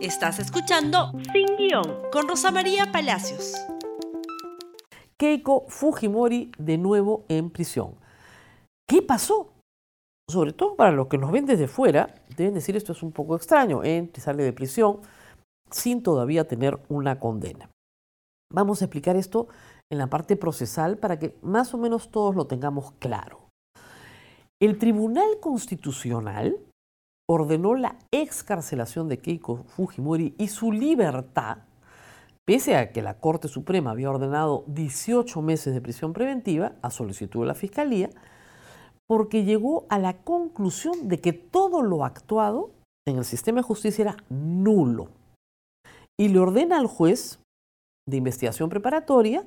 Estás escuchando Sin Guión con Rosa María Palacios. Keiko Fujimori de nuevo en prisión. ¿Qué pasó? Sobre todo para los que nos ven desde fuera, deben decir esto es un poco extraño, y sale de prisión sin todavía tener una condena. Vamos a explicar esto en la parte procesal para que más o menos todos lo tengamos claro. El Tribunal Constitucional ordenó la excarcelación de Keiko Fujimori y su libertad, pese a que la Corte Suprema había ordenado 18 meses de prisión preventiva a solicitud de la Fiscalía, porque llegó a la conclusión de que todo lo actuado en el sistema de justicia era nulo. Y le ordena al juez de investigación preparatoria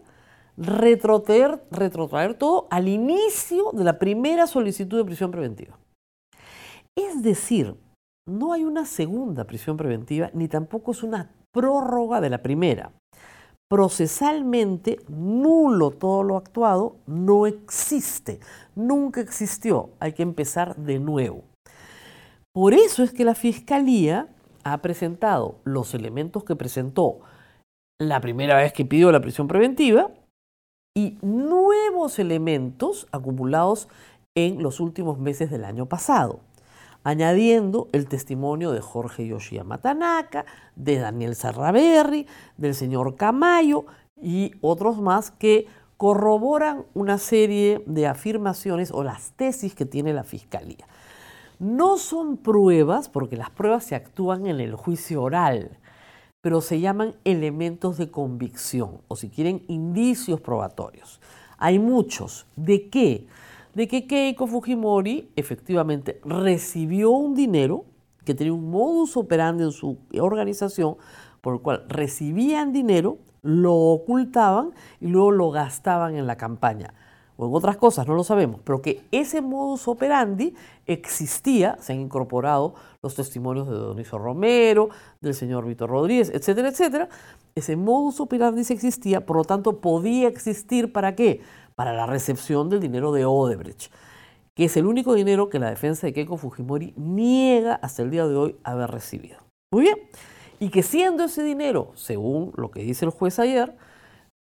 retrotraer, retrotraer todo al inicio de la primera solicitud de prisión preventiva. Es decir, no hay una segunda prisión preventiva ni tampoco es una prórroga de la primera. Procesalmente, nulo todo lo actuado no existe, nunca existió, hay que empezar de nuevo. Por eso es que la Fiscalía ha presentado los elementos que presentó la primera vez que pidió la prisión preventiva y nuevos elementos acumulados en los últimos meses del año pasado añadiendo el testimonio de Jorge Yoshiyama Tanaka, de Daniel Sarraberry, del señor Camayo y otros más que corroboran una serie de afirmaciones o las tesis que tiene la Fiscalía. No son pruebas, porque las pruebas se actúan en el juicio oral, pero se llaman elementos de convicción, o si quieren, indicios probatorios. Hay muchos. ¿De qué? De que Keiko Fujimori efectivamente recibió un dinero que tenía un modus operandi en su organización, por el cual recibían dinero, lo ocultaban y luego lo gastaban en la campaña. En otras cosas, no lo sabemos, pero que ese modus operandi existía, se han incorporado los testimonios de Doniso Romero, del señor Víctor Rodríguez, etcétera, etcétera. Ese modus operandi existía, por lo tanto podía existir para qué? para la recepción del dinero de Odebrecht, que es el único dinero que la defensa de Keiko Fujimori niega hasta el día de hoy haber recibido. Muy bien, y que siendo ese dinero, según lo que dice el juez ayer,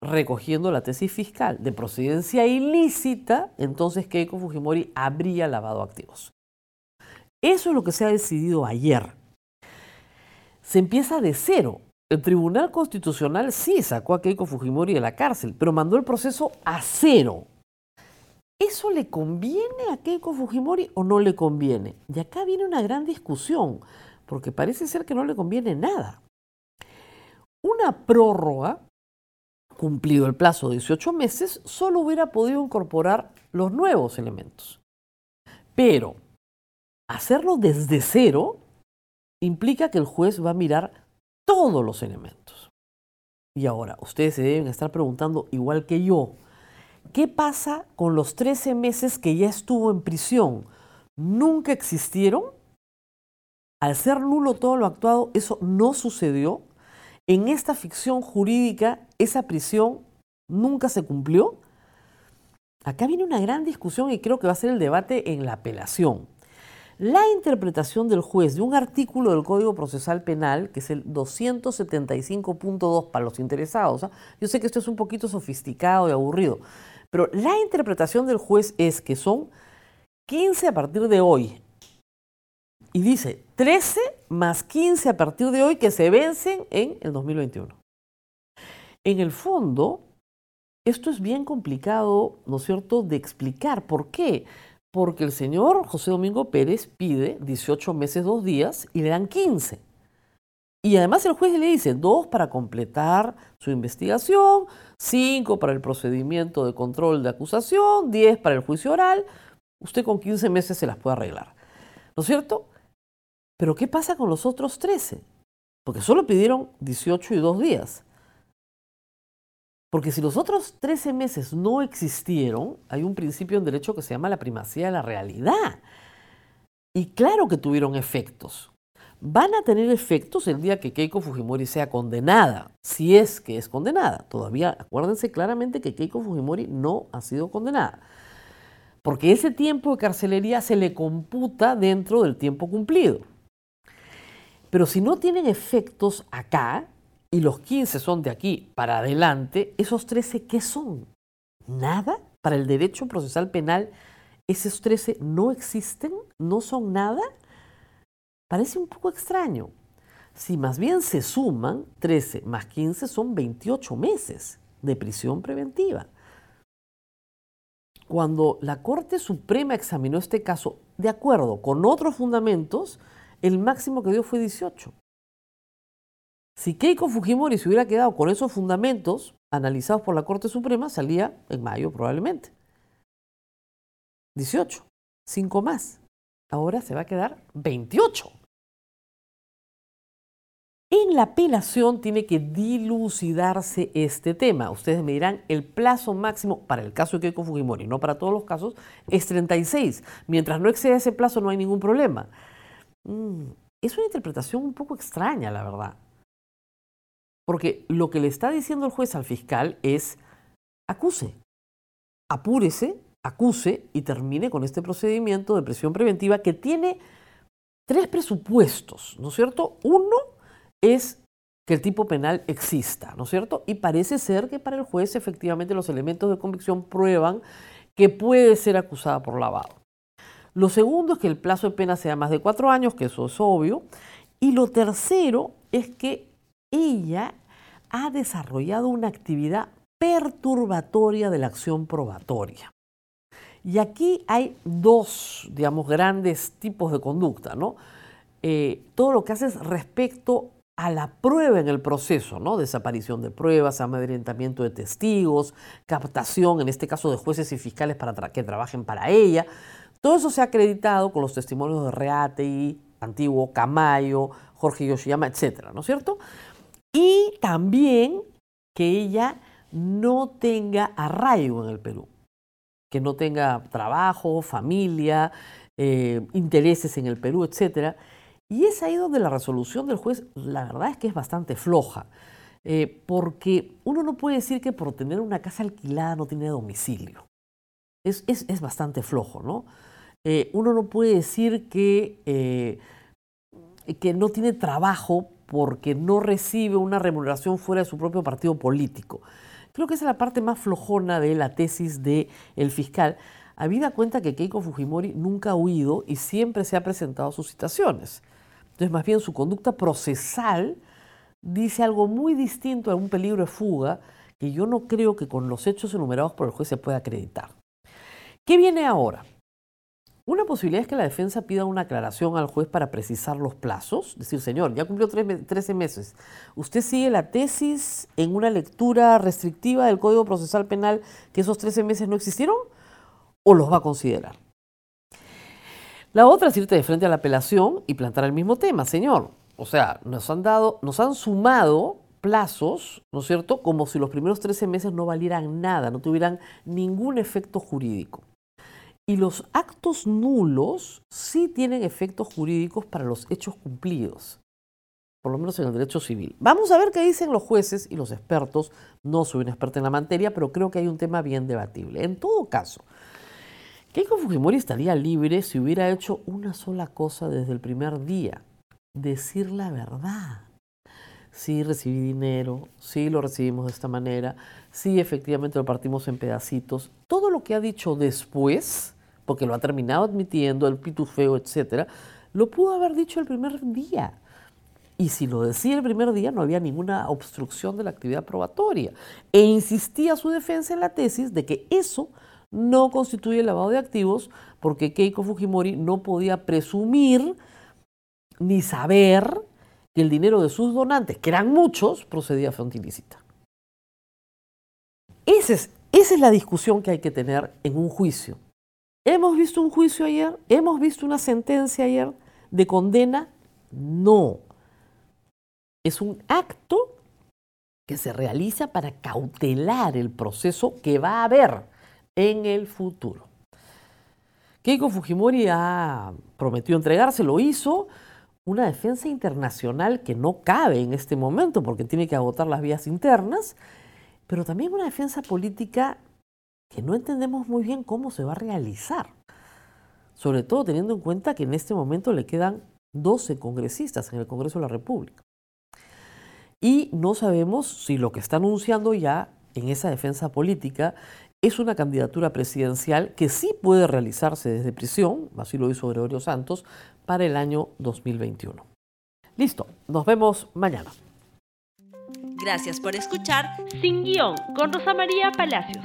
recogiendo la tesis fiscal de procedencia ilícita, entonces Keiko Fujimori habría lavado activos. Eso es lo que se ha decidido ayer. Se empieza de cero. El Tribunal Constitucional sí sacó a Keiko Fujimori de la cárcel, pero mandó el proceso a cero. ¿Eso le conviene a Keiko Fujimori o no le conviene? Y acá viene una gran discusión, porque parece ser que no le conviene nada. Una prórroga, cumplido el plazo de 18 meses, solo hubiera podido incorporar los nuevos elementos. Pero hacerlo desde cero implica que el juez va a mirar todos los elementos. Y ahora, ustedes se deben estar preguntando, igual que yo, ¿qué pasa con los 13 meses que ya estuvo en prisión? ¿Nunca existieron? Al ser nulo todo lo actuado, eso no sucedió. En esta ficción jurídica, esa prisión nunca se cumplió. Acá viene una gran discusión y creo que va a ser el debate en la apelación. La interpretación del juez de un artículo del Código Procesal Penal, que es el 275.2 para los interesados, ¿ah? yo sé que esto es un poquito sofisticado y aburrido, pero la interpretación del juez es que son 15 a partir de hoy. Y dice 13 más 15 a partir de hoy que se vencen en el 2021. En el fondo, esto es bien complicado, ¿no es cierto?, de explicar. ¿Por qué? porque el señor José Domingo Pérez pide 18 meses, dos días y le dan 15. Y además el juez le dice dos para completar su investigación, cinco para el procedimiento de control de acusación, 10 para el juicio oral. Usted con 15 meses se las puede arreglar. ¿No es cierto? Pero ¿qué pasa con los otros 13? Porque solo pidieron 18 y dos días. Porque si los otros 13 meses no existieron, hay un principio en derecho que se llama la primacía de la realidad. Y claro que tuvieron efectos. Van a tener efectos el día que Keiko Fujimori sea condenada, si es que es condenada. Todavía acuérdense claramente que Keiko Fujimori no ha sido condenada. Porque ese tiempo de carcelería se le computa dentro del tiempo cumplido. Pero si no tienen efectos acá y los 15 son de aquí para adelante, esos 13, ¿qué son? ¿Nada? Para el derecho procesal penal, esos 13 no existen, no son nada. Parece un poco extraño. Si más bien se suman, 13 más 15 son 28 meses de prisión preventiva. Cuando la Corte Suprema examinó este caso, de acuerdo con otros fundamentos, el máximo que dio fue 18. Si Keiko Fujimori se hubiera quedado con esos fundamentos analizados por la Corte Suprema, salía en mayo probablemente. 18, 5 más. Ahora se va a quedar 28. En la apelación tiene que dilucidarse este tema. Ustedes me dirán, el plazo máximo para el caso de Keiko Fujimori, no para todos los casos, es 36. Mientras no exceda ese plazo no hay ningún problema. Mm, es una interpretación un poco extraña, la verdad. Porque lo que le está diciendo el juez al fiscal es, acuse, apúrese, acuse y termine con este procedimiento de presión preventiva que tiene tres presupuestos, ¿no es cierto? Uno, es que el tipo penal exista, ¿no es cierto? Y parece ser que para el juez efectivamente los elementos de convicción prueban que puede ser acusada por lavado. Lo segundo es que el plazo de pena sea más de cuatro años, que eso es obvio. Y lo tercero es que ella ha desarrollado una actividad perturbatoria de la acción probatoria. Y aquí hay dos, digamos, grandes tipos de conducta, ¿no? Eh, todo lo que hace es respecto a la prueba en el proceso, ¿no? Desaparición de pruebas, amedrentamiento de testigos, captación, en este caso de jueces y fiscales para que trabajen para ella. Todo eso se ha acreditado con los testimonios de Reate Antiguo Camayo, Jorge Yoshiyama, etcétera, ¿no es cierto? Y también que ella no tenga arraigo en el Perú, que no tenga trabajo, familia, eh, intereses en el Perú, etcétera. Y es ahí donde la resolución del juez, la verdad es que es bastante floja, eh, porque uno no puede decir que por tener una casa alquilada no tiene domicilio. Es, bastante flojo, ¿no? Eh, uno no puede decir que, eh, que no tiene trabajo porque no recibe una remuneración fuera de su propio partido político. Creo que esa es la parte más flojona de la tesis del el fiscal, habida cuenta que Keiko Fujimori nunca ha huido y siempre se ha presentado sus citaciones. Entonces, más bien su conducta procesal dice algo muy distinto a un peligro de fuga que yo no creo que con los hechos enumerados por el juez se pueda acreditar. ¿Qué viene ahora? Una posibilidad es que la defensa pida una aclaración al juez para precisar los plazos. Decir, señor, ya cumplió 13 meses. ¿Usted sigue la tesis en una lectura restrictiva del Código Procesal Penal que esos 13 meses no existieron? ¿O los va a considerar? La otra es irte de frente a la apelación y plantar el mismo tema, señor. O sea, nos han dado, nos han sumado plazos, ¿no es cierto? Como si los primeros 13 meses no valieran nada, no tuvieran ningún efecto jurídico. Y los actos nulos sí tienen efectos jurídicos para los hechos cumplidos, por lo menos en el derecho civil. Vamos a ver qué dicen los jueces y los expertos. No soy un experto en la materia, pero creo que hay un tema bien debatible. En todo caso, Keiko Fujimori estaría libre si hubiera hecho una sola cosa desde el primer día, decir la verdad. Sí recibí dinero, sí lo recibimos de esta manera, sí efectivamente lo partimos en pedacitos. Todo lo que ha dicho después, porque lo ha terminado admitiendo, el pitufeo, etcétera, lo pudo haber dicho el primer día. Y si lo decía el primer día, no había ninguna obstrucción de la actividad probatoria. E insistía su defensa en la tesis de que eso no constituye lavado de activos porque Keiko Fujimori no podía presumir ni saber que el dinero de sus donantes, que eran muchos, procedía a fuente ilícita. Esa es, esa es la discusión que hay que tener en un juicio. ¿Hemos visto un juicio ayer? ¿Hemos visto una sentencia ayer de condena? No. Es un acto que se realiza para cautelar el proceso que va a haber en el futuro. Keiko Fujimori ha prometido entregarse, lo hizo, una defensa internacional que no cabe en este momento porque tiene que agotar las vías internas, pero también una defensa política que no entendemos muy bien cómo se va a realizar, sobre todo teniendo en cuenta que en este momento le quedan 12 congresistas en el Congreso de la República. Y no sabemos si lo que está anunciando ya en esa defensa política es una candidatura presidencial que sí puede realizarse desde prisión, así lo hizo Gregorio Santos, para el año 2021. Listo, nos vemos mañana. Gracias por escuchar Sin Guión con Rosa María Palacios.